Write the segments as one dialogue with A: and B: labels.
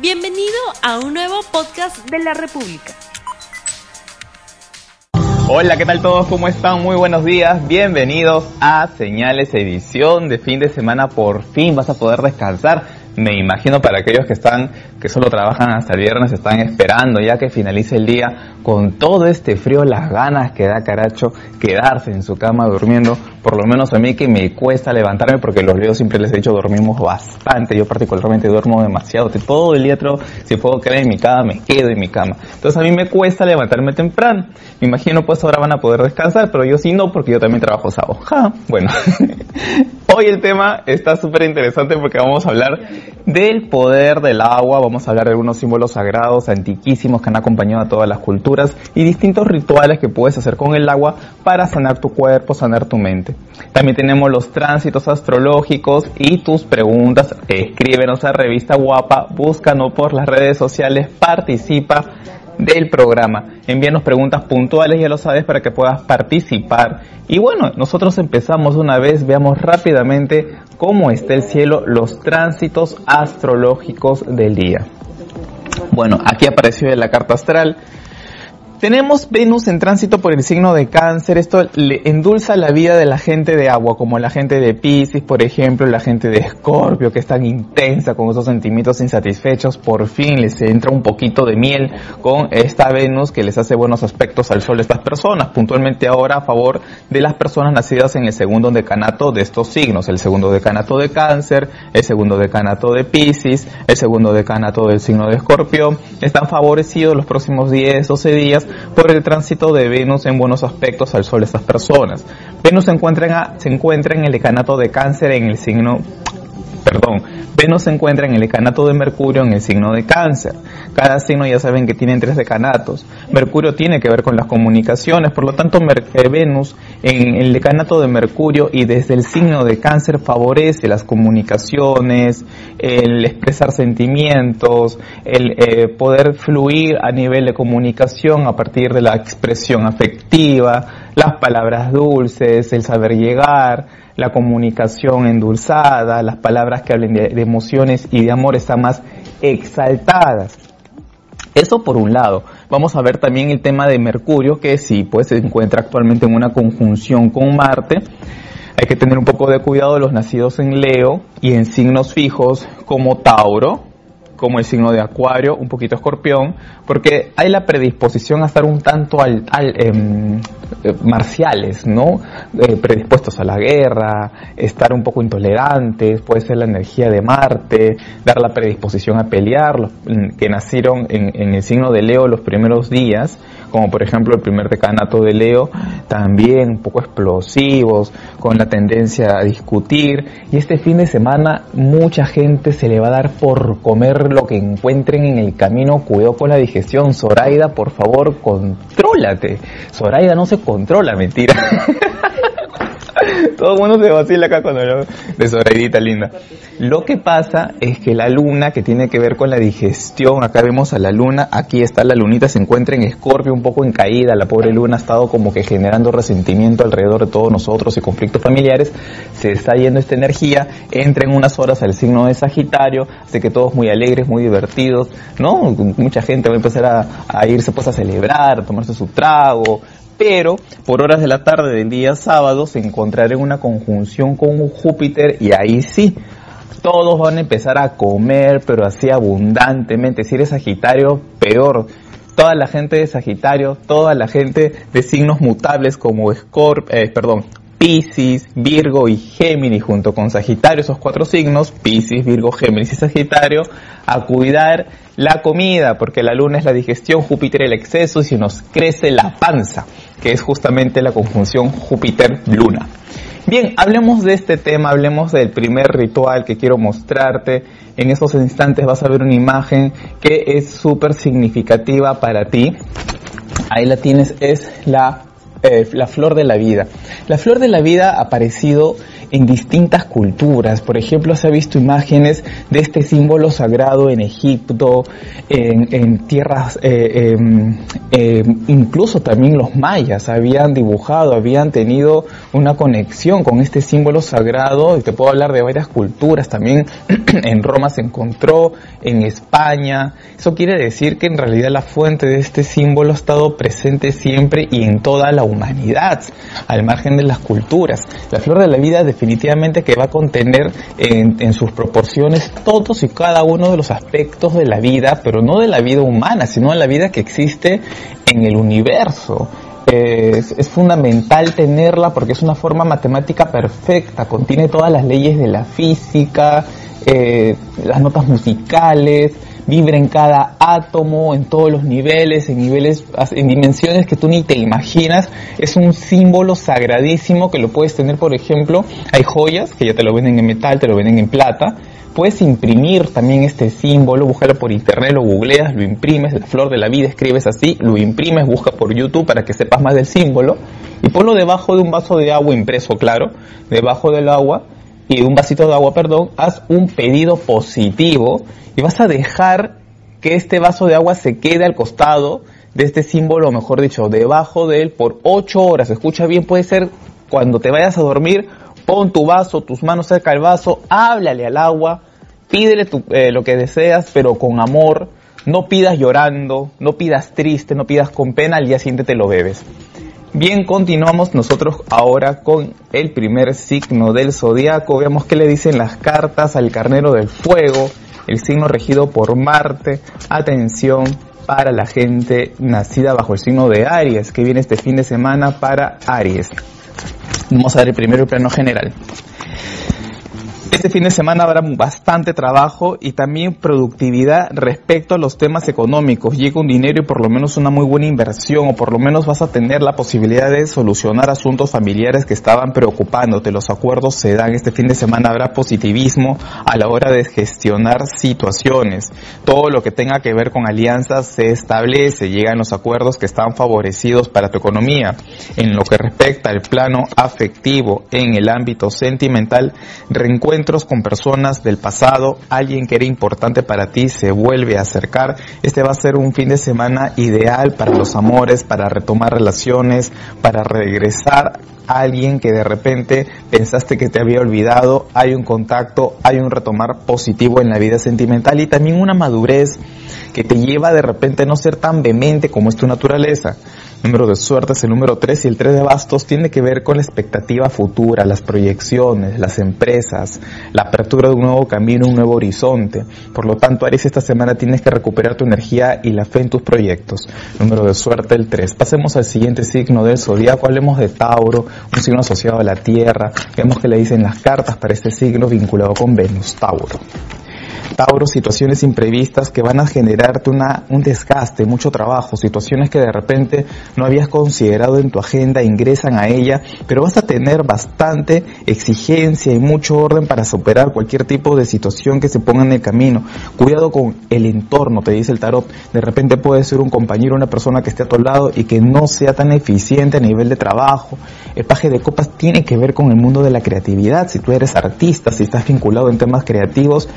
A: Bienvenido a un nuevo podcast de la República.
B: Hola, ¿qué tal todos? ¿Cómo están? Muy buenos días. Bienvenidos a Señales Edición de fin de semana. Por fin vas a poder descansar me imagino para aquellos que están, que solo trabajan hasta el viernes, están esperando ya que finalice el día con todo este frío, las ganas que da caracho quedarse en su cama durmiendo, por lo menos a mí que me cuesta levantarme porque los líos siempre les he dicho dormimos bastante, yo particularmente duermo demasiado, todo el día si puedo quedar en mi cama, me quedo en mi cama. Entonces a mí me cuesta levantarme temprano. Me imagino pues ahora van a poder descansar, pero yo sí no porque yo también trabajo sábado. bueno, hoy el tema está súper interesante porque vamos a hablar del poder del agua, vamos a hablar de algunos símbolos sagrados antiquísimos que han acompañado a todas las culturas y distintos rituales que puedes hacer con el agua para sanar tu cuerpo, sanar tu mente. También tenemos los tránsitos astrológicos y tus preguntas. Escríbenos a Revista Guapa, búscanos por las redes sociales, participa del programa. Envíanos preguntas puntuales, ya lo sabes, para que puedas participar. Y bueno, nosotros empezamos una vez, veamos rápidamente cómo está el cielo, los tránsitos astrológicos del día. Bueno, aquí apareció la carta astral tenemos Venus en tránsito por el signo de cáncer, esto le endulza la vida de la gente de agua, como la gente de Pisces, por ejemplo, la gente de Escorpio, que es tan intensa con esos sentimientos insatisfechos, por fin les entra un poquito de miel con esta Venus que les hace buenos aspectos al sol a estas personas, puntualmente ahora a favor de las personas nacidas en el segundo decanato de estos signos, el segundo decanato de cáncer, el segundo decanato de Pisces, el segundo decanato del signo de Escorpio, están favorecidos los próximos 10, 12 días por el tránsito de Venus en buenos aspectos al Sol de estas personas. Venus se encuentra, se encuentra en el decanato de cáncer en el signo perdón, Venus se encuentra en el decanato de Mercurio en el signo de cáncer. Cada signo ya saben que tienen tres decanatos. Mercurio tiene que ver con las comunicaciones, por lo tanto eh, Venus en el decanato de Mercurio y desde el signo de cáncer favorece las comunicaciones, el expresar sentimientos, el eh, poder fluir a nivel de comunicación a partir de la expresión afectiva, las palabras dulces, el saber llegar, la comunicación endulzada, las palabras que hablen de, emociones y de amor están más exaltadas. Eso por un lado. Vamos a ver también el tema de Mercurio, que sí, pues se encuentra actualmente en una conjunción con Marte. Hay que tener un poco de cuidado de los nacidos en Leo y en signos fijos como Tauro, como el signo de Acuario, un poquito Escorpión, porque hay la predisposición a estar un tanto al, em, eh, marciales, ¿no? Eh, predispuestos a la guerra, estar un poco intolerantes, puede ser la energía de Marte, dar la predisposición a pelear, los que nacieron en, en el signo de Leo los primeros días, como por ejemplo el primer decanato de Leo, también un poco explosivos, con la tendencia a discutir. Y este fin de semana mucha gente se le va a dar por comer lo que encuentren en el camino. Cuidado con la digestión. Zoraida, por favor, contrólate. Zoraida no se controla, mentira. Todo el mundo se vacila acá cuando lo de Zoraidita linda. Lo que pasa es que la luna, que tiene que ver con la digestión, acá vemos a la luna, aquí está la lunita, se encuentra en Escorpio, un poco en caída, la pobre luna ha estado como que generando resentimiento alrededor de todos nosotros y conflictos familiares, se está yendo esta energía, entra en unas horas al signo de Sagitario, hace que todos muy alegres, muy divertidos, ¿no? Mucha gente va a empezar a, a irse pues a celebrar, a tomarse su trago, pero por horas de la tarde del día sábado se encontrará en una conjunción con Júpiter y ahí sí, todos van a empezar a comer, pero así abundantemente. Si eres Sagitario, peor. Toda la gente de Sagitario, toda la gente de signos mutables como Scorp, eh, perdón, Virgo y Géminis junto con Sagitario, esos cuatro signos, Pisces, Virgo, Géminis y Sagitario, a cuidar la comida, porque la luna es la digestión, Júpiter el exceso y si nos crece la panza, que es justamente la conjunción Júpiter-Luna. Bien, hablemos de este tema, hablemos del primer ritual que quiero mostrarte. En estos instantes vas a ver una imagen que es súper significativa para ti. Ahí la tienes, es la eh, la flor de la vida. La flor de la vida ha aparecido en distintas culturas. Por ejemplo, se ha visto imágenes de este símbolo sagrado en Egipto, en, tierras, eh, em, em, incluso también los mayas habían dibujado, habían tenido una conexión con este símbolo sagrado. Y te puedo hablar de varias culturas. También en Roma se encontró, en España. Eso quiere decir que en realidad la fuente de este símbolo ha estado presente siempre y en toda la humanidad, al margen de las culturas. La flor de la vida definitivamente que va a contener en, sus proporciones todos y cada uno de los aspectos de la vida, pero no de la vida humana, sino de la vida que existe en el universo. Es, fundamental tenerla porque es una forma matemática perfecta, contiene todas las leyes de la física, eh, las notas musicales, vibra en cada átomo, en todos los niveles, en niveles, en dimensiones que tú ni te imaginas. Es un símbolo sagradísimo que lo puedes tener, por ejemplo, hay joyas que ya te lo venden en metal, te lo venden en plata. Puedes imprimir también este símbolo, búscalo por internet, lo googleas, lo imprimes, la flor de la vida escribes así, lo imprimes, busca por YouTube para que sepas más del símbolo y ponlo debajo de un vaso de agua impreso, claro, debajo del agua y un vasito de agua, perdón, haz un pedido positivo y vas a dejar que este vaso de agua se quede al costado de este símbolo, o mejor dicho, debajo de él por 8 horas. Escucha bien, puede ser cuando te vayas a dormir, pon tu vaso, tus manos cerca del vaso, háblale al agua, pídele eh, lo que deseas, pero con amor. No pidas llorando, no pidas triste, no pidas con pena, al día siguiente te lo bebes. Bien, continuamos nosotros ahora con el primer signo del zodiaco. Veamos qué le dicen las cartas al carnero del fuego, el signo regido por Marte. Atención para la gente nacida bajo el signo de Aries, que viene este fin de semana para Aries. Vamos a ver el primero plano general. Este fin de semana habrá bastante trabajo y también productividad respecto a los temas económicos. Llega un dinero y por lo menos una muy buena inversión o por lo menos vas a tener la posibilidad de solucionar asuntos familiares que estaban preocupándote. Los acuerdos se dan. Este fin de semana habrá positivismo a la hora de gestionar situaciones. Todo lo que tenga que ver con alianzas se establece. Llegan los acuerdos que están favorecidos para tu economía. En lo que respecta al plano afectivo en el ámbito sentimental, con personas del pasado, alguien que era importante para ti se vuelve a acercar. Este va a ser un fin de semana ideal para los amores, para retomar relaciones, para regresar a alguien que de repente pensaste que te había olvidado. Hay un contacto, hay un retomar positivo en la vida sentimental y también una madurez que te lleva de repente a no ser tan vehemente como es tu naturaleza número de suerte es el número 3 y el 3 de bastos tiene que ver con la expectativa futura, las proyecciones, las empresas, la apertura de un nuevo camino, un nuevo horizonte. Por lo tanto, Aries, esta semana tienes que recuperar tu energía y la fe en tus proyectos. Número de suerte el 3. Pasemos al siguiente signo del zodiaco. Hablemos de Tauro, un signo asociado a la Tierra. Vemos que le dicen las cartas para este signo vinculado con Venus, Tauro. Tauro, situaciones imprevistas que van a generarte una, un desgaste, mucho trabajo, situaciones que de repente no habías considerado en tu agenda, ingresan a ella, pero vas a tener bastante exigencia y mucho orden para superar cualquier tipo de situación que se ponga en el camino. Cuidado con el entorno, te dice el tarot. De repente puede ser un compañero, una persona que esté a tu lado y que no sea tan eficiente a nivel de trabajo. El paje de copas tiene que ver con el mundo de la creatividad. Si tú eres artista, si estás vinculado en temas creativos,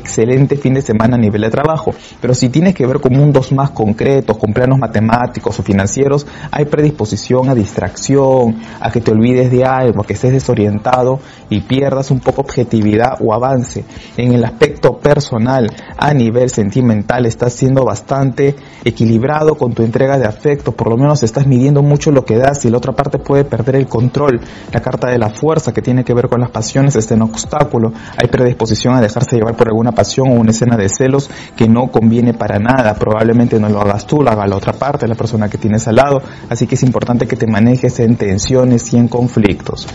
B: excelente fin de semana a nivel de trabajo. Pero si tienes que ver con mundos más concretos, con planos matemáticos o financieros, hay predisposición a distracción, a que te olvides de algo, a que estés desorientado y pierdas un poco objetividad o avance. En el aspecto personal, a nivel sentimental, estás siendo bastante equilibrado con tu entrega de afecto, por lo menos estás midiendo mucho lo que das y la otra parte puede perder el control. La carta de la fuerza que tiene que ver con las pasiones está en obstáculo. Hay predisposición a dejarse llevar por alguna pasión o una escena de celos que no conviene para nada. Probablemente no lo hagas tú, lo haga la otra parte, la persona que tienes al lado. Así que es importante que te manejes en tensiones y en conflictos.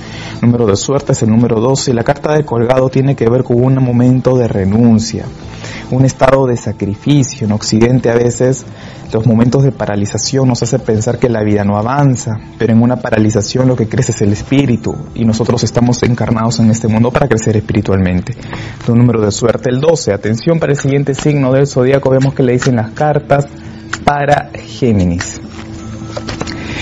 B: Número de suerte es el número 12. La carta de colgado tiene que ver con un momento de renuncia, un estado de sacrificio. En Occidente a veces los momentos de paralización nos hacen pensar que la vida no avanza, pero en una paralización lo que crece es el espíritu y nosotros estamos encarnados en este mundo para crecer espiritualmente. Tu número de suerte el 12. Atención para el siguiente signo del zodíaco, vemos que le dicen las cartas para Géminis.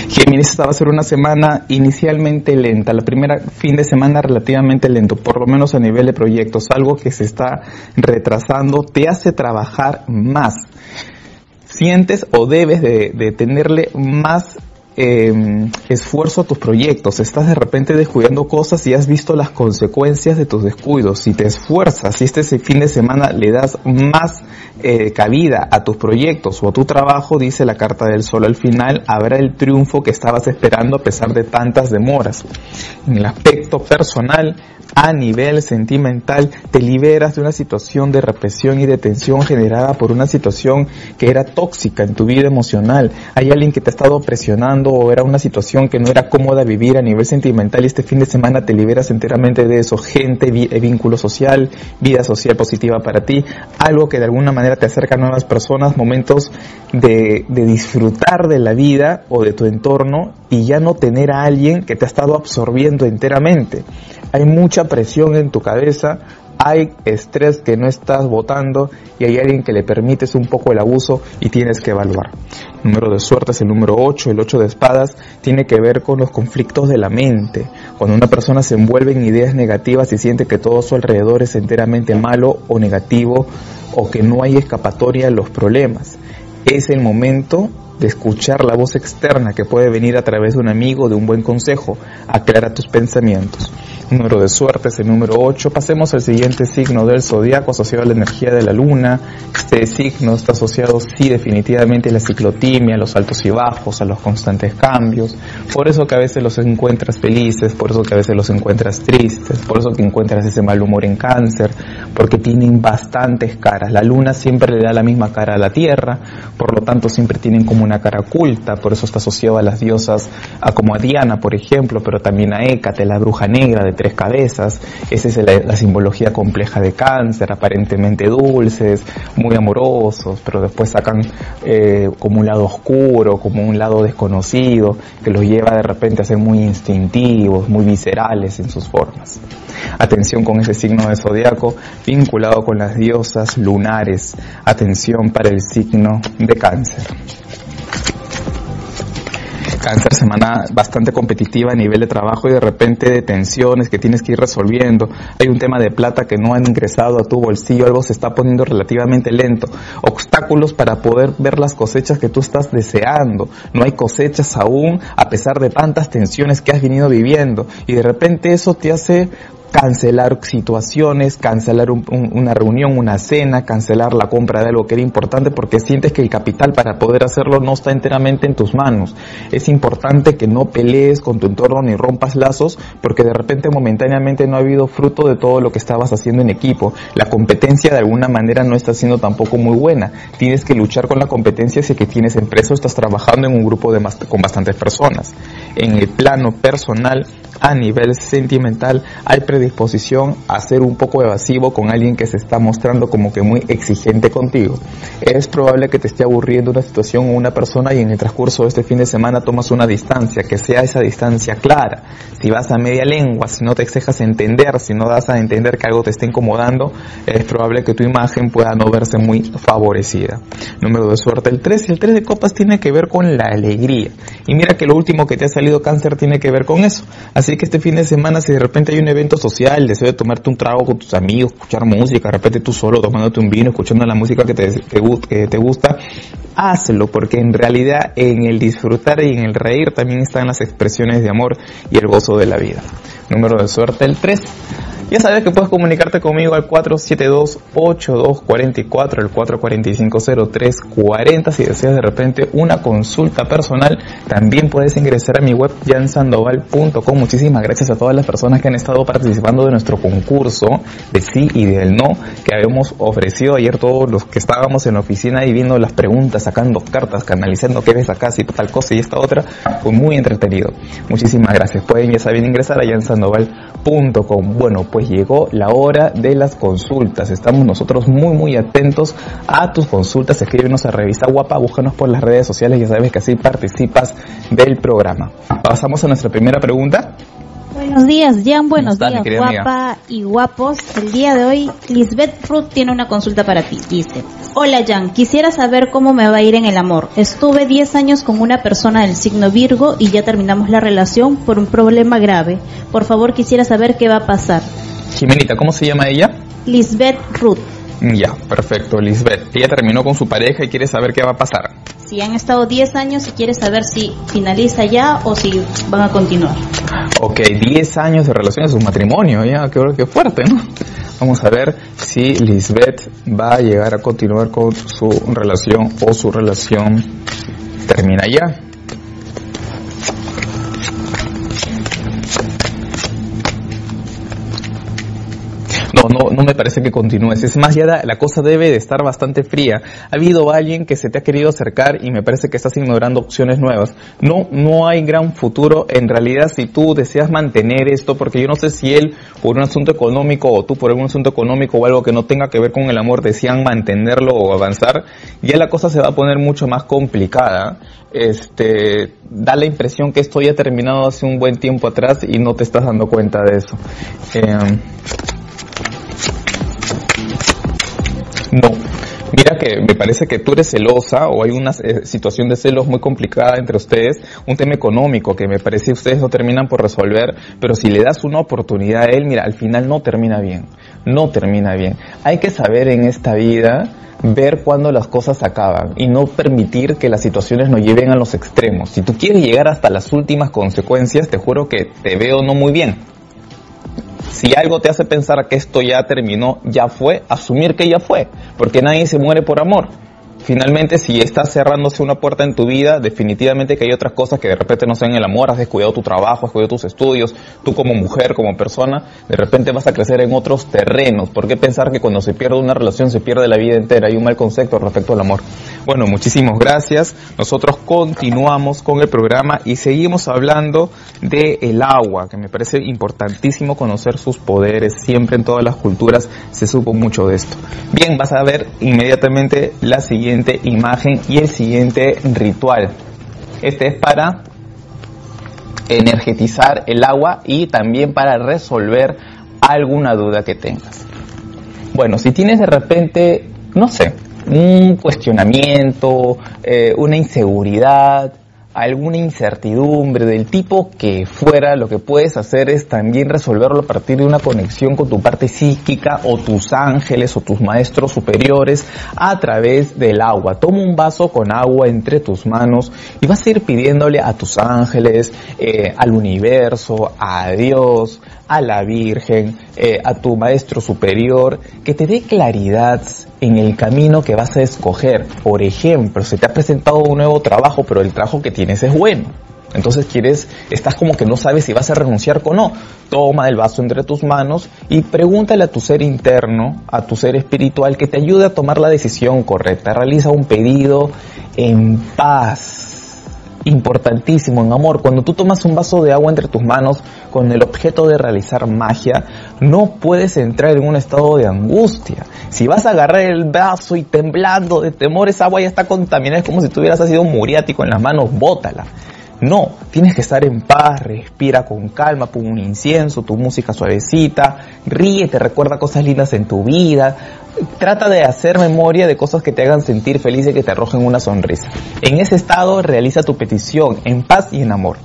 B: Géminis, esta va a ser una semana inicialmente lenta, la primera fin de semana relativamente lento, por lo menos a nivel de proyectos, algo que se está retrasando, te hace trabajar más. Sientes o debes de, de tenerle más eh, esfuerzo a tus proyectos, estás de repente descuidando cosas y has visto las consecuencias de tus descuidos. Si te esfuerzas, si este fin de semana le das más eh, cabida a tus proyectos o a tu trabajo, dice la carta del sol al final, habrá el triunfo que estabas esperando a pesar de tantas demoras. En el aspecto personal, a nivel sentimental, te liberas de una situación de represión y de tensión generada por una situación que era tóxica en tu vida emocional. Hay alguien que te ha estado presionando o era una situación que no era cómoda vivir a nivel sentimental y este fin de semana te liberas enteramente de eso. Gente, eh, vínculo social, vida social positiva para ti, algo que de alguna manera te acerca a nuevas personas, momentos de disfrutar de la vida o de tu entorno y ya no tener a alguien que te ha estado absorbiendo enteramente. Hay mucha presión en tu cabeza, hay estrés que no estás votando y hay alguien que le permites un poco el abuso y tienes que evaluar. El número de suerte es el número 8, el 8 de espadas tiene que ver con los conflictos de la mente. Cuando una persona se envuelve en ideas negativas y siente que todo su alrededor es enteramente malo o negativo o que no hay escapatoria a los problemas. Es el momento de escuchar la voz externa que puede venir a través de un amigo, de un buen consejo. Aclara tus pensamientos número de suerte es el número 8. Pasemos al siguiente signo del zodiaco asociado a la energía de la luna. Este signo está asociado, sí, definitivamente a la ciclotimia, a los altos y bajos, a los constantes cambios. Por eso que a veces los encuentras felices, por eso que a veces los encuentras tristes, por eso que encuentras ese mal humor en cáncer, porque tienen bastantes caras. La luna siempre le da la misma cara a la tierra, por lo tanto siempre tienen como una cara oculta, por eso está asociado a las diosas, a como a Diana, por ejemplo, pero también a Hécate, la bruja negra de tres cabezas. Esa es la, simbología compleja de cáncer, aparentemente dulces, muy amorosos, pero después sacan eh, como un lado oscuro, como un lado desconocido, que los lleva de repente a ser muy instintivos, muy viscerales en sus formas. Atención con ese signo de zodiaco vinculado con las diosas lunares. Atención para el signo de cáncer. Cáncer, semana bastante competitiva a nivel de trabajo y de repente de tensiones que tienes que ir resolviendo. Hay un tema de plata que no han ingresado a tu bolsillo, algo se está poniendo relativamente lento. Obstáculos para poder ver las cosechas que tú estás deseando. No hay cosechas aún a pesar de tantas tensiones que has venido viviendo y de repente eso te hace cancelar situaciones, cancelar una reunión, una cena, cancelar la compra de algo que era importante porque sientes que el capital para poder hacerlo no está enteramente en tus manos. Es importante que no pelees con tu entorno ni rompas lazos porque de repente momentáneamente no ha habido fruto de todo lo que estabas haciendo en equipo. La competencia de alguna manera no está siendo tampoco muy buena. Tienes que luchar con la competencia si que tienes empresa o estás trabajando en un grupo de con bastantes personas. En el plano personal, a nivel sentimental, hay disposición a ser un poco evasivo con alguien que se está mostrando como que muy exigente contigo. Es probable que te esté aburriendo una situación o una persona y en el transcurso de este fin de semana tomas una distancia, que sea esa distancia clara. Si vas a media lengua, si no te exejas a entender, si no das a entender que algo te está incomodando, es probable que tu imagen pueda no verse muy favorecida. Número de suerte el 3 y el 3 de copas tiene que ver con la alegría. Y mira que lo último que te ha salido cáncer tiene que ver con eso. Así que este fin de semana si de repente hay un evento social, el deseo de tomarte un trago con tus amigos, escuchar música, de repente tú solo tomándote un vino, escuchando la música que te, que te gusta, hazlo, porque en realidad en el disfrutar y en el reír también están las expresiones de amor y el gozo de la vida. Número de suerte el 3. Ya sabes que puedes comunicarte conmigo al 472-8244, el 445-0340. Si deseas de repente una consulta personal, también puedes ingresar a mi web jansandoval.com. Muchísimas gracias a todas las personas que han estado participando de nuestro concurso de sí y del no que habíamos ofrecido ayer todos los que estábamos en la oficina y viendo las preguntas, sacando cartas, canalizando qué ves acá, si tal cosa y esta otra. Fue muy entretenido. Muchísimas gracias. Pueden ya saben ingresar a jansandoval.com. Bueno, pues llegó la hora de las consultas. Estamos nosotros muy muy atentos a tus consultas. Escríbenos a Revista Guapa, búscanos por las redes sociales, ya sabes que así participas del programa. Pasamos a nuestra primera pregunta.
C: Buenos días, Jan, buenos días, guapa y guapos. El día de hoy, Lisbeth Ruth tiene una consulta para ti. Dice, hola Jan, quisiera saber cómo me va a ir en el amor. Estuve 10 años con una persona del signo Virgo y ya terminamos la relación por un problema grave. Por favor, quisiera saber qué va a pasar.
B: Jimenita, ¿cómo se llama ella?
C: Lisbeth Ruth.
B: Ya, perfecto, Lisbeth. Ella terminó con su pareja y quiere saber qué va a pasar.
C: Si han estado 10 años y quiere saber si finaliza ya o si van a continuar.
B: Ok, 10 años de relación a su matrimonio, ya, qué, qué fuerte, ¿no? Vamos a ver si Lisbeth va a llegar a continuar con su relación o su relación termina ya. No, no, me parece que continúes. Es más, ya la, cosa debe de estar bastante fría. Ha habido alguien que se te ha querido acercar y me parece que estás ignorando opciones nuevas. No, no hay gran futuro. En realidad, si tú deseas mantener esto, porque yo no sé si él por un asunto económico o tú por algún asunto económico o algo que no tenga que ver con el amor desean mantenerlo o avanzar, ya la cosa se va a poner mucho más complicada. Este, da la impresión que esto ya ha terminado hace un buen tiempo atrás y no te estás dando cuenta de eso. Eh, No. Mira que me parece que tú eres celosa o hay una eh, situación de celos muy complicada entre ustedes, un tema económico que me parece ustedes no terminan por resolver, pero si le das una oportunidad a él, mira, al final no termina bien, no termina bien. Hay que saber en esta vida ver cuándo las cosas acaban y no permitir que las situaciones nos lleven a los extremos. Si tú quieres llegar hasta las últimas consecuencias, te juro que te veo no muy bien si algo te hace pensar que esto ya terminó, ya fue, asumir que ya fue, porque nadie se muere por amor finalmente si estás cerrándose una puerta en tu vida, definitivamente que hay otras cosas que de repente no sean el amor, has descuidado tu trabajo, has descuidado tus estudios, tú como mujer, como persona, de repente vas a crecer en otros terrenos. ¿Por qué pensar que cuando se pierde una relación se pierde la vida entera? Hay un mal concepto respecto al amor. Bueno, muchísimas gracias. Nosotros continuamos con el programa y seguimos hablando de el agua, que me parece importantísimo conocer sus poderes. Siempre en todas las culturas se supo mucho de esto. Bien, vas a ver inmediatamente la imagen y el siguiente ritual. Este es para energetizar el agua y también para resolver alguna duda que tengas. Bueno, si tienes de repente, no sé, un cuestionamiento, eh, una inseguridad, alguna incertidumbre del tipo que fuera, lo que puedes hacer es también resolverlo a partir de una conexión con tu parte psíquica o tus ángeles o tus maestros superiores a través del agua. Toma un vaso con agua entre tus manos y vas a ir pidiéndole a tus ángeles, eh, al universo, a Dios, a la Virgen, eh, a tu maestro superior, que te dé claridad en el camino que vas a escoger. Por ejemplo, se te ha presentado un nuevo trabajo, pero el trabajo que tienes es bueno. Entonces quieres, estás como que no sabes si vas a renunciar o no. Toma el vaso entre tus manos y pregúntale a tu ser interno, a tu ser espiritual, que te ayude a tomar la decisión correcta. Realiza un pedido en paz importantísimo en amor. Cuando tú tomas un vaso de agua entre tus manos con el objeto de realizar magia, no puedes entrar en un estado de angustia. Si vas a agarrar el vaso y temblando de temor, esa agua ya está contaminada, es como si tuvieras sido un muriático en las manos, bótala. No, tienes que estar en paz, respira con calma, pon un incienso, tu música suavecita, ríete, recuerda cosas lindas en tu vida, trata de hacer memoria de cosas que te hagan sentir feliz y que te arrojen una sonrisa. En ese estado realiza tu petición en paz y en amor.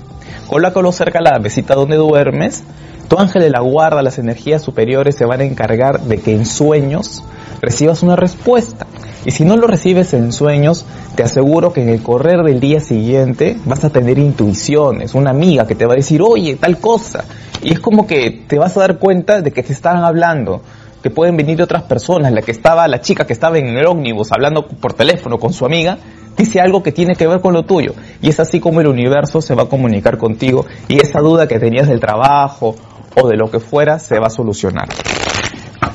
B: Colócalo cerca a la mesita donde duermes. Tu ángel de la guarda, las energías superiores se van a encargar de que en sueños recibas una respuesta. Y si no lo recibes en sueños, te aseguro que en el correr del día siguiente vas a tener intuiciones, una amiga que te va a decir, oye, tal cosa. Y es como que te vas a dar cuenta de que te están hablando que pueden venir otras personas. La que estaba, la chica que estaba en el ómnibus hablando por teléfono con su amiga, dice algo que tiene que ver con lo tuyo. Y es así como el universo se va a comunicar contigo y esa duda que tenías del trabajo o de lo que fuera se va a solucionar.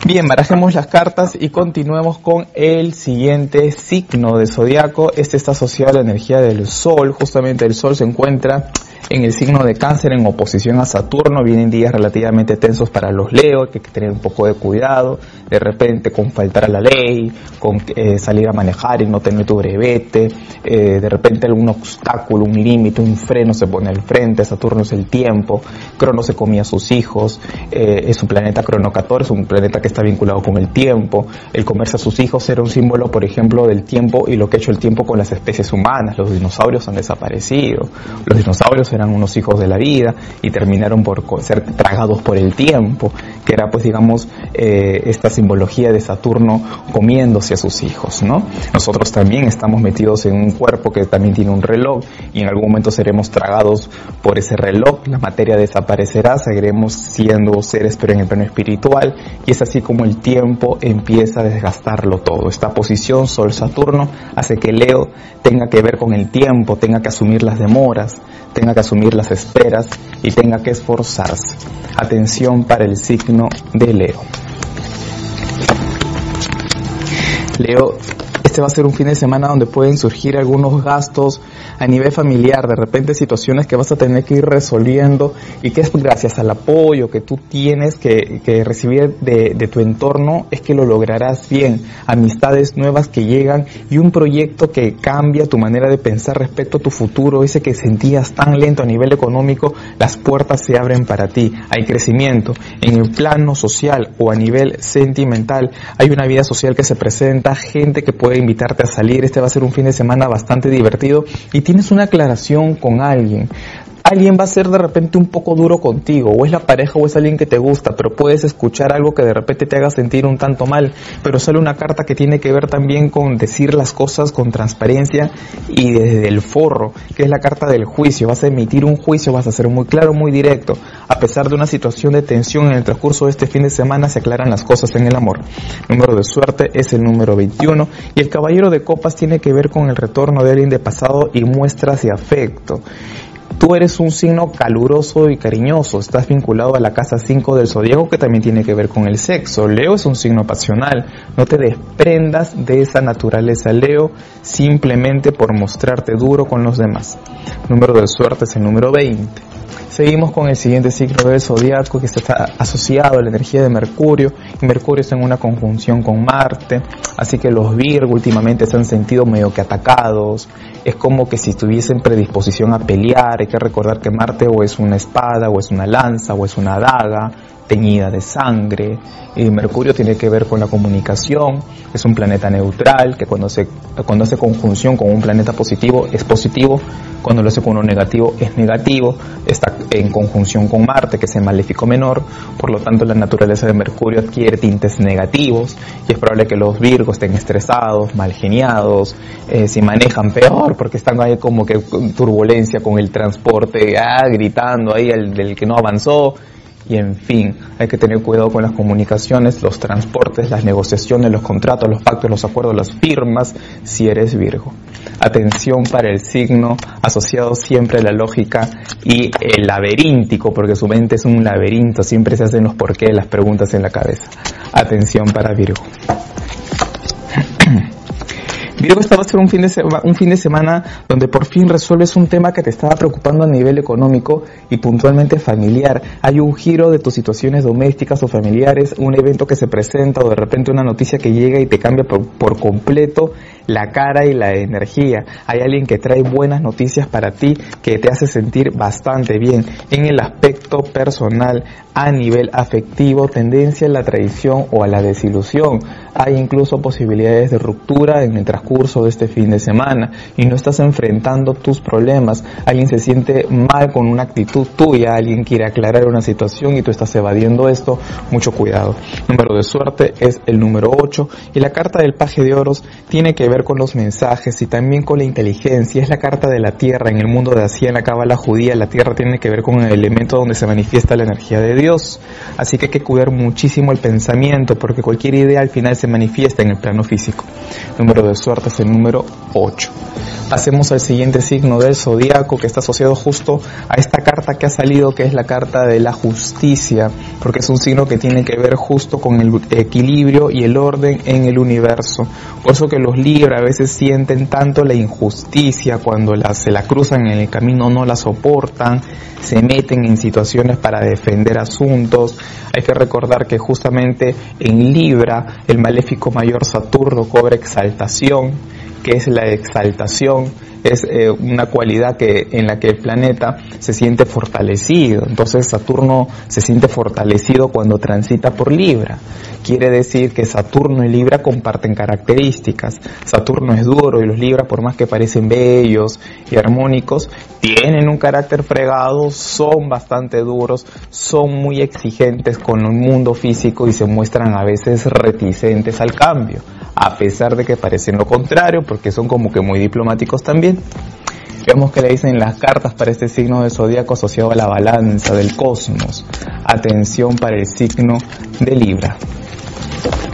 B: Bien, barajemos las cartas y continuemos con el siguiente signo de zodiaco. Este está asociado a la energía del Sol. Justamente el Sol se encuentra en el signo de cáncer en oposición a Saturno. Vienen días relativamente tensos para los Leo, que hay que tener un poco de cuidado. De repente con faltar a la ley, con eh, salir a manejar y no tener tu brevete. Eh, de repente algún obstáculo, un límite, un freno se pone al frente. Saturno es el tiempo. Crono se comía a sus hijos. Eh, es un planeta Crono 14, un planeta que está vinculado con el tiempo. El comerse a sus hijos era un símbolo, por ejemplo, del tiempo y lo que ha hecho el tiempo con las especies humanas. Los dinosaurios han desaparecido. Los dinosaurios eran unos hijos de la vida y terminaron por ser tragados por el tiempo, que era pues digamos eh, esta simbología de Saturno comiéndose a sus hijos, ¿no? Nosotros también estamos metidos en un cuerpo que también tiene un reloj y en algún momento seremos tragados por ese reloj, la materia desaparecerá, seguiremos siendo seres pero en el plano espiritual y es así como el tiempo empieza a desgastarlo todo. Esta posición Sol-Saturno hace que Leo tenga que ver con el tiempo, tenga que asumir las demoras, tenga que asumir las esperas y tenga que esforzarse. Atención para el signo de Leo. Leo, este va a ser un fin de semana donde pueden surgir algunos gastos a nivel familiar, de repente situaciones que vas a tener que ir resolviendo y que es gracias al apoyo que tú tienes que, recibir de, de, tu entorno es que lo lograrás bien. Amistades nuevas que llegan y un proyecto que cambia tu manera de pensar respecto a tu futuro, ese que sentías tan lento a nivel económico, las puertas se abren para ti. Hay crecimiento en el plano social o a nivel sentimental. Hay una vida social que se presenta, gente que puede invitarte a salir. Este va a ser un fin de semana bastante divertido y tienes una aclaración con alguien, alguien va a ser de repente un poco duro contigo, o es la pareja o es alguien que te gusta, pero puedes escuchar algo que de repente te haga sentir un tanto mal, pero sale una carta que tiene que ver también con decir las cosas con transparencia y desde el forro, que es la carta del juicio, vas a emitir un juicio, vas a ser muy claro, muy directo, a pesar de una situación de tensión en el transcurso de este fin de semana se aclaran las cosas en el amor. número de suerte es el número 21 y el caballero de copas tiene que ver con el retorno de alguien de pasado y muestras de afecto. Tú eres un signo caluroso y cariñoso, estás vinculado a la casa 5 del zodiaco que también tiene que ver con el sexo. Leo es un signo pasional, no te desprendas de esa naturaleza Leo simplemente por mostrarte duro con los demás. número de suerte es el número 20. Seguimos con el siguiente ciclo del zodiaco que está asociado a la energía de Mercurio. Mercurio está en una conjunción con Marte, así que los Virgo últimamente se han sentido medio que atacados, es como que si tuviesen predisposición a pelear, hay que recordar que Marte o es una espada o es una lanza o es una daga, teñida de sangre. Y Mercurio tiene que ver con la comunicación, es un planeta neutral que cuando, se, cuando hace conjunción con un planeta positivo es positivo, cuando lo hace con uno negativo es negativo, está en conjunción con Marte que es el menor, por lo tanto la naturaleza de Mercurio adquiere tintes negativos y es probable que los Virgos estén estresados, mal geniados, eh, si manejan peor porque están ahí como que turbulencia con el transporte, ah, gritando ahí el del que no avanzó, y en fin, hay que tener cuidado con las comunicaciones, los transportes, las negociaciones, los contratos, los pactos, los acuerdos, las firmas, si eres Virgo. Atención para el signo asociado siempre a la lógica y el laberíntico, porque su mente es un laberinto, siempre se hacen los porqué, las preguntas en la cabeza. Atención para Virgo. Virgo, esta va a ser un fin, de un fin de semana donde por fin resuelves un tema que te estaba preocupando a nivel económico y puntualmente familiar. Hay un giro de tus situaciones domésticas o familiares, un evento que se presenta o de repente una noticia que llega y te cambia por, por completo la cara y la energía. Hay alguien que trae buenas noticias para ti que te hace sentir bastante bien en el aspecto personal, a nivel afectivo, tendencia a la traición o a la desilusión. Hay incluso posibilidades de ruptura en el transcurso de este fin de semana y no estás enfrentando tus problemas. Alguien se siente mal con una actitud tuya, alguien quiere aclarar una situación y tú estás evadiendo esto. Mucho cuidado. Número de suerte es el número 8 y la carta del paje de oros tiene que ver con los mensajes y también con la inteligencia. Es la carta de la tierra. En el mundo de Asia, en la cábala judía, la tierra tiene que ver con el elemento donde se manifiesta la energía de Dios. Así que hay que cuidar muchísimo el pensamiento porque cualquier idea al final se manifiesta en el plano físico. Número de suerte es el número 8. Pasemos al siguiente signo del zodiaco que está asociado justo a esta carta que ha salido, que es la carta de la justicia, porque es un signo que tiene que ver justo con el equilibrio y el orden en el universo. Por eso que los Libra a veces sienten tanto la injusticia cuando se la cruzan en el camino, no la soportan, se meten en situaciones para defender asuntos. Hay que recordar que justamente en Libra el maléfico mayor Saturno cobra exaltación, que es la exaltación es eh, una cualidad que en la que el planeta se siente fortalecido. Entonces Saturno se siente fortalecido cuando transita por Libra. Quiere decir que Saturno y Libra comparten características. Saturno es duro y los Libra, por más que parecen bellos y armónicos, tienen un carácter fregado, son bastante duros, son muy exigentes con el mundo físico y se muestran a veces reticentes al cambio a pesar de que parecen lo contrario, porque son como que muy diplomáticos también. Vemos que le dicen las cartas para este signo de zodíaco asociado a la balanza del cosmos. Atención para el signo de Libra. Thank you.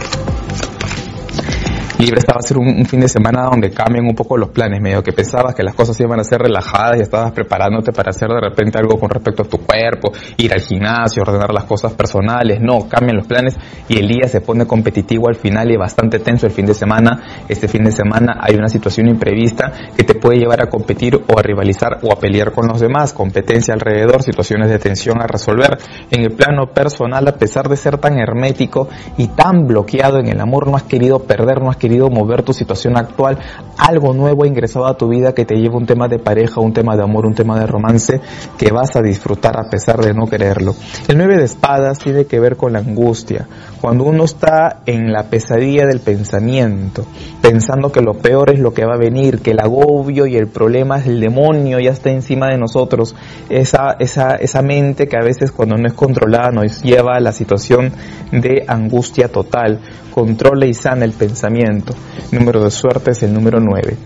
B: Libre estaba a ser un, fin de semana donde cambian un poco los planes, medio que pensabas que las cosas iban a ser relajadas y estabas preparándote para hacer de repente algo con respecto a tu cuerpo, ir al gimnasio, ordenar las cosas personales, no, cambian los planes y el día se pone competitivo al final y bastante tenso el fin de semana. Este fin de semana hay una situación imprevista que te puede llevar a competir o a rivalizar o a pelear con los demás, competencia alrededor, situaciones de tensión a resolver. En el plano personal, a pesar de ser tan hermético y tan bloqueado en el amor, no has querido perder, no has querido mover tu situación actual, algo nuevo ha ingresado a tu vida que te lleva un tema de pareja, un tema de amor, un tema de romance que vas a disfrutar a pesar de no quererlo. El 9 de espadas tiene que ver con la angustia. Cuando uno está en la pesadilla del pensamiento, pensando que lo peor es lo que va a venir, que el agobio y el problema es el demonio, ya está encima de nosotros, esa, esa, esa mente que a veces cuando no es controlada nos lleva a la situación de angustia total. Controla y sana el pensamiento. Número de suerte es el número 9.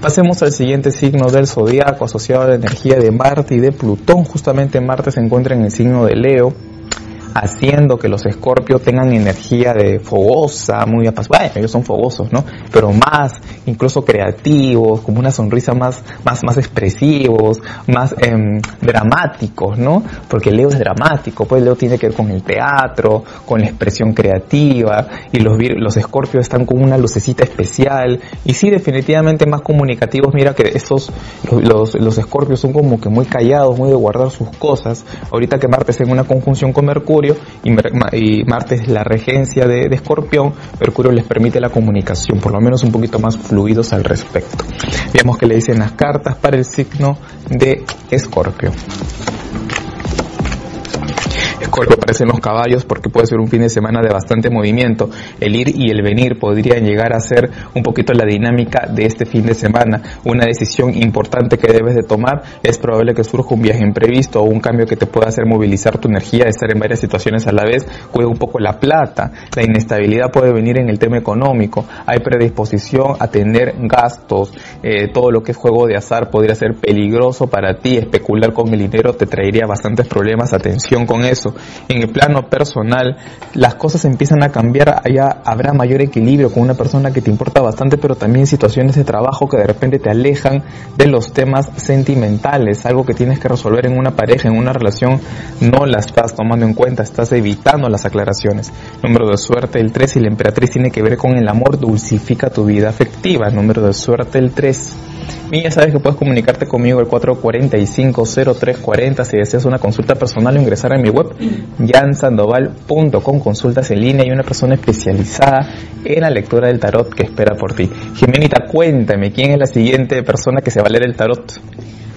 B: Pasemos al siguiente signo del zodiaco asociado a la energía de Marte y de Plutón. Justamente Marte se encuentra en el signo de Leo haciendo que los escorpios tengan energía de fogosa, muy apasionada. Bueno, ellos son fogosos, ¿no? Pero más, incluso creativos, como una sonrisa más, más, más expresivos, más em, dramáticos, ¿no? Porque Leo es dramático, pues Leo tiene que ver con el teatro, con la expresión creativa, y los, los escorpios están con una lucecita especial, y sí, definitivamente más comunicativos. Mira que estos, los, los escorpios son como que muy callados, muy de guardar sus cosas. Ahorita que Marte está en una conjunción con Mercurio, y, Marte es la regencia de, de, Escorpión, Mercurio les permite la comunicación, por lo menos un poquito más fluidos al respecto. Veamos que le dicen las cartas para el signo de Escorpio. Escorpio aparecen los caballos porque puede ser un fin de semana de bastante movimiento. El ir y el venir podrían llegar a ser un poquito la dinámica de este fin de semana. Una decisión importante que debes de tomar es probable que surja un viaje imprevisto o un cambio que te pueda hacer movilizar tu energía, estar en varias situaciones a la vez. Cuida un poco la plata. La inestabilidad puede venir en el tema económico. Hay predisposición a tener gastos. Eh, todo lo que es juego de azar podría ser peligroso para ti. Especular con el dinero te traería bastantes problemas. Atención con eso en el plano personal, las cosas empiezan a cambiar, allá habrá mayor equilibrio con una persona que te importa bastante, pero también situaciones de trabajo que de repente te alejan de los temas sentimentales, algo que tienes que resolver en una pareja, en una relación, no la estás tomando en cuenta, estás evitando las aclaraciones. Número de suerte, el 3 y la emperatriz tiene que ver con el amor, dulcifica tu vida afectiva. Número de suerte, el 3. Ya sabes que puedes comunicarte conmigo el 445-0340 si deseas una consulta personal o ingresar a mi web jansandoval.com, consultas en línea y una persona especializada en la lectura del tarot que espera por ti. Jimenita, cuéntame, ¿quién es la siguiente persona que se va a leer el tarot?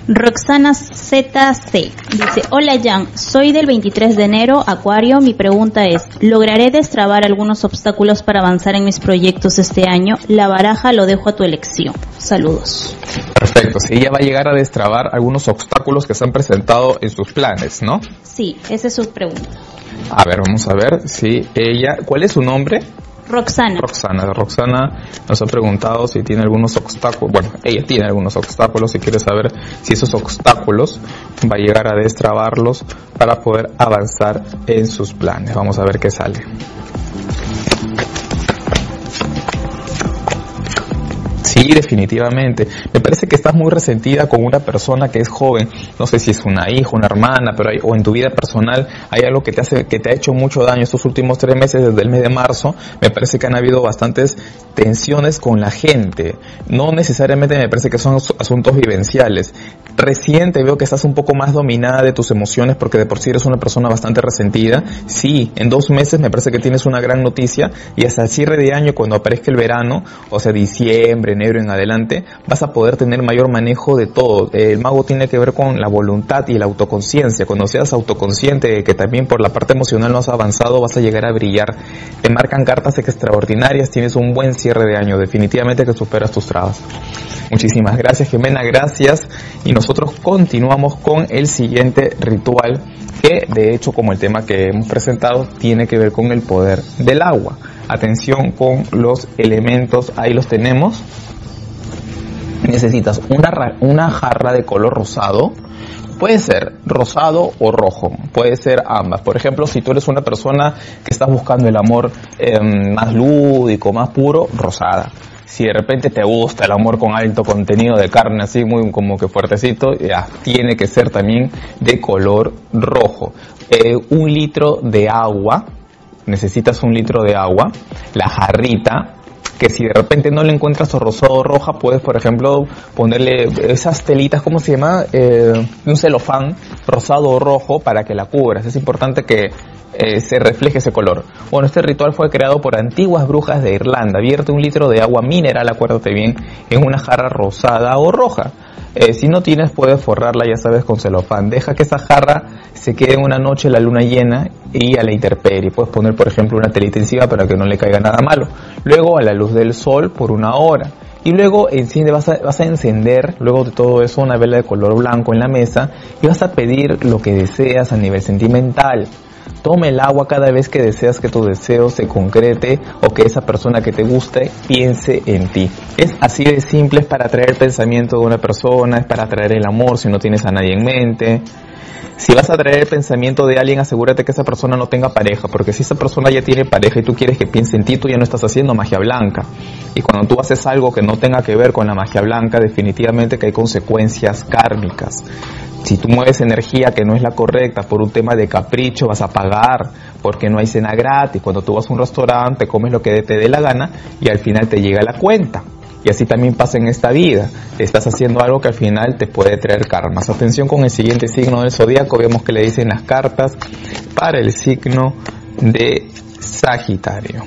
C: Roxana ZC dice, hola Jan, soy del 23 de enero, Acuario, mi pregunta es, ¿lograré destrabar algunos obstáculos para avanzar en mis proyectos este año? La baraja lo dejo a tu elección. Saludos.
B: Perfecto, si ella va a llegar a destrabar algunos obstáculos que se han presentado en sus planes, ¿no?
C: Sí, esa es su pregunta.
B: A ver, vamos a ver si ella, ¿cuál es su nombre?
C: Roxana.
B: Roxana. Nos ha preguntado si tiene algunos obstáculos. Bueno, ella tiene algunos obstáculos y quiere saber si esos obstáculos va a llegar a destrabarlos para poder avanzar en sus planes. Vamos a ver qué sale. Sí, definitivamente. Me parece que estás muy resentida con una persona que es joven. No sé si es una hija, una hermana, pero o en tu vida personal hay algo que te hace, que te ha hecho mucho daño estos últimos tres meses desde el mes de marzo. Me parece que han habido bastantes tensiones con la gente. No necesariamente me parece que son asuntos vivenciales. Reciente veo que estás un poco más dominada de tus emociones porque de por sí eres una persona bastante resentida. Sí, en dos meses me parece que tienes una gran noticia y hasta el cierre de año cuando aparezca el verano, o sea, diciembre, enero en adelante, vas a poder tener mayor manejo de todo. El mago tiene que ver con la voluntad y la autoconciencia. Cuando seas autoconsciente que también por la parte emocional no has avanzado, vas a llegar a brillar. Te marcan cartas extraordinarias, tienes un buen cierre de año, definitivamente que superas tus trabas. Muchísimas gracias, Jimena, gracias. Y nosotros continuamos con el siguiente ritual que de hecho como el tema que hemos presentado tiene que ver con el poder del agua. Atención con los elementos, ahí los tenemos. Necesitas una, una jarra de color rosado, puede ser rosado o rojo, puede ser ambas. Por ejemplo, si tú eres una persona que estás buscando el amor em, más lúdico, más puro, rosada si de repente te gusta el amor con alto contenido de carne, así muy como que fuertecito, ya, tiene que ser también de color rojo. Eh, un litro de agua, necesitas un litro de agua, la jarrita, que si de repente no le encuentras rosado o roja, puedes, por ejemplo, ponerle esas telitas, ¿cómo se llama? Eh, un celofán rosado o rojo para que la cubras. Es importante que eh, se refleje ese color. Bueno, este ritual fue creado por antiguas brujas de Irlanda. Vierte un litro de agua mineral, acuérdate bien, en una jarra rosada o roja. Eh, si no tienes, puedes forrarla, ya sabes, con celofán. Deja que esa jarra se quede una noche la luna llena y a la intemperie. Puedes poner, por ejemplo, una telita encima para que no le caiga nada malo. Luego a la luz del sol por una hora. Y luego enciende, vas a, vas a encender, luego de todo eso, una vela de color blanco en la mesa y vas a pedir lo que deseas a nivel sentimental. Tome el agua cada vez que deseas que tu deseo se concrete o que esa persona que te guste piense en ti. Es así de simple, es para atraer pensamiento de una persona, es para atraer el amor si no tienes a nadie en mente. Si vas a traer el pensamiento de alguien, asegúrate que esa persona no tenga pareja, porque si esa persona ya tiene pareja y tú quieres que piense en ti, tú ya no estás haciendo magia blanca. Y cuando tú haces algo que no tenga que ver con la magia blanca, definitivamente que hay consecuencias kármicas. Si tú mueves energía que no es la correcta por un tema de capricho, vas a pagar porque no hay cena gratis. Cuando tú vas a un restaurante, comes lo que te dé la gana y al final te llega la cuenta. Y así también pasa en esta vida. Estás haciendo algo que al final te puede traer karmas. Atención con el siguiente signo del zodiaco. Vemos que le dicen las cartas para el signo de Sagitario.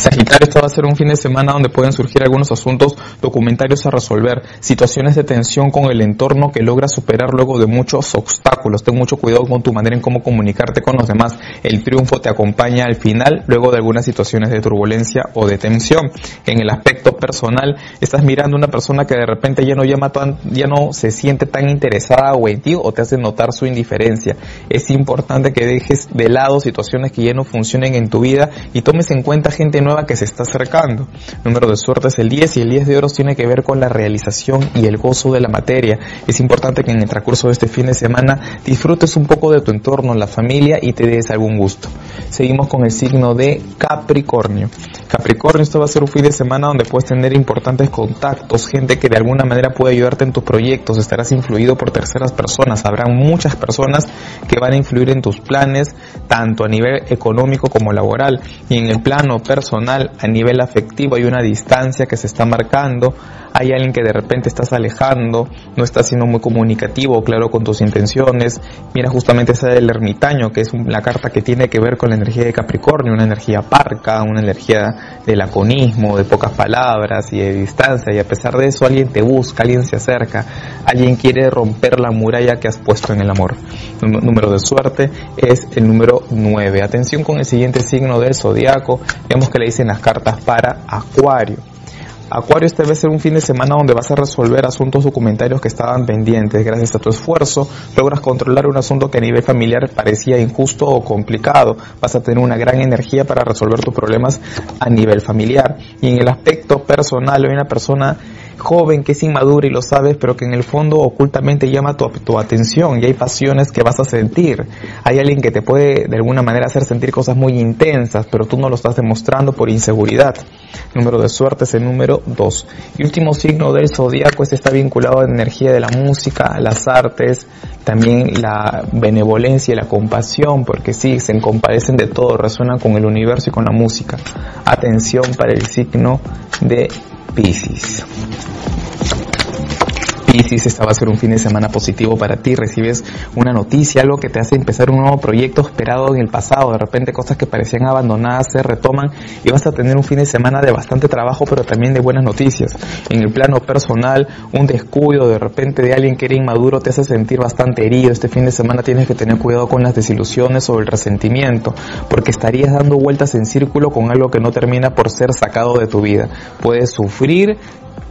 B: Sagitario, esto va a ser un fin de semana donde pueden surgir algunos asuntos documentarios a resolver, situaciones de tensión con el entorno que logra superar luego de muchos obstáculos. Ten mucho cuidado con tu manera en cómo comunicarte con los demás. El triunfo te acompaña al final, luego de algunas situaciones de turbulencia o de tensión. En el aspecto personal, estás mirando una persona que de repente ya no llama tan, ya no se siente tan interesada o en ti o te hace notar su indiferencia. Es importante que dejes de lado situaciones que ya no funcionen en tu vida y tomes en cuenta gente nueva que se está acercando. número de suerte es el 10 y el 10 de oro tiene que ver con la realización y el gozo de la materia. Es importante que en el transcurso de este fin de semana disfrutes un poco de tu entorno, la familia y te des algún gusto. Seguimos con el signo de Capricornio. Capricornio, esto va a ser un fin de semana donde puedes tener importantes contactos, gente que de alguna manera puede ayudarte en tus proyectos, estarás influido por terceras personas, habrá muchas personas que van a influir en tus planes, tanto a nivel económico como laboral, y en el plano personal a nivel afectivo, hay una distancia que se está marcando, hay alguien que de repente estás alejando, no estás siendo muy comunicativo, claro con tus intenciones. Mira justamente esa del ermitaño, que es la carta que tiene que ver con la energía de Capricornio, una energía parca, una energía de laconismo, de pocas palabras y de distancia. Y a pesar de eso, alguien te busca, alguien se acerca, alguien quiere romper la muralla que has puesto en el amor. Número de suerte es el número 9. Atención con el siguiente signo del zodiaco. Vemos que le dicen las cartas para Acuario. Acuario, este debe ser un fin de semana donde vas a resolver asuntos documentarios que estaban pendientes. Gracias a tu esfuerzo, logras controlar un asunto que a nivel familiar parecía injusto o complicado. Vas a tener una gran energía para resolver tus problemas a nivel familiar. Y en el aspecto personal, hay una persona joven, que es inmadura y lo sabes, pero que en el fondo ocultamente llama tu, tu atención y hay pasiones que vas a sentir. Hay alguien que te puede de alguna manera hacer sentir cosas muy intensas, pero tú no lo estás demostrando por inseguridad. Número de suerte es el número 2. Y último signo del zodiaco, este está vinculado a la energía de la música, las artes, también la benevolencia y la compasión, porque sí, se compadecen de todo, resuenan con el universo y con la música. Atención para el signo de Pisces. Pisces, esta va a ser un fin de semana positivo para ti, recibes una noticia, algo que te hace empezar un nuevo proyecto esperado en el pasado, de repente cosas que parecían abandonadas se retoman y vas a tener un fin de semana de bastante trabajo, pero también de buenas noticias. En el plano personal, un descuido de repente de alguien que era inmaduro te hace sentir bastante herido. Este fin de semana tienes que tener cuidado con las desilusiones o el resentimiento, porque estarías dando vueltas en círculo con algo que no termina por ser sacado de tu vida. Puedes sufrir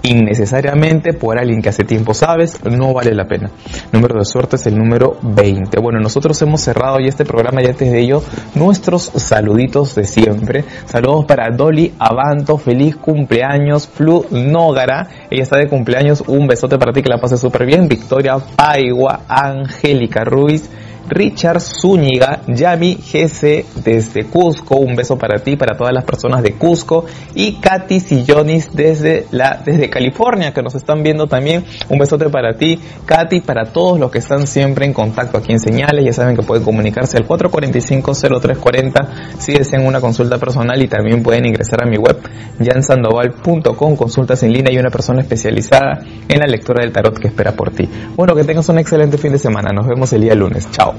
B: innecesariamente por alguien que hace tiempo sabes, no vale la pena. Número de suerte es el número 20. Bueno, nosotros hemos cerrado ya este programa y antes de ello nuestros saluditos de siempre. Saludos para Dolly Avanto, feliz cumpleaños, Flu Nógara, ella está de cumpleaños, un besote para ti que la pases súper bien. Victoria Paigua, Angélica Ruiz, Richard Zúñiga, Yami GC desde Cusco, un beso para ti, para todas las personas de Cusco, y Katy Sillonis desde, la, desde California, que nos están viendo también, un besote para ti, Katy, para todos los que están siempre en contacto aquí en Señales, ya saben que pueden comunicarse al 445-0340 si desean una consulta personal y también pueden ingresar a mi web, jansandoval.com, consultas en línea y una persona especializada en la lectura del tarot que espera por ti. Bueno, que tengas un excelente fin de semana, nos vemos el día lunes, chao.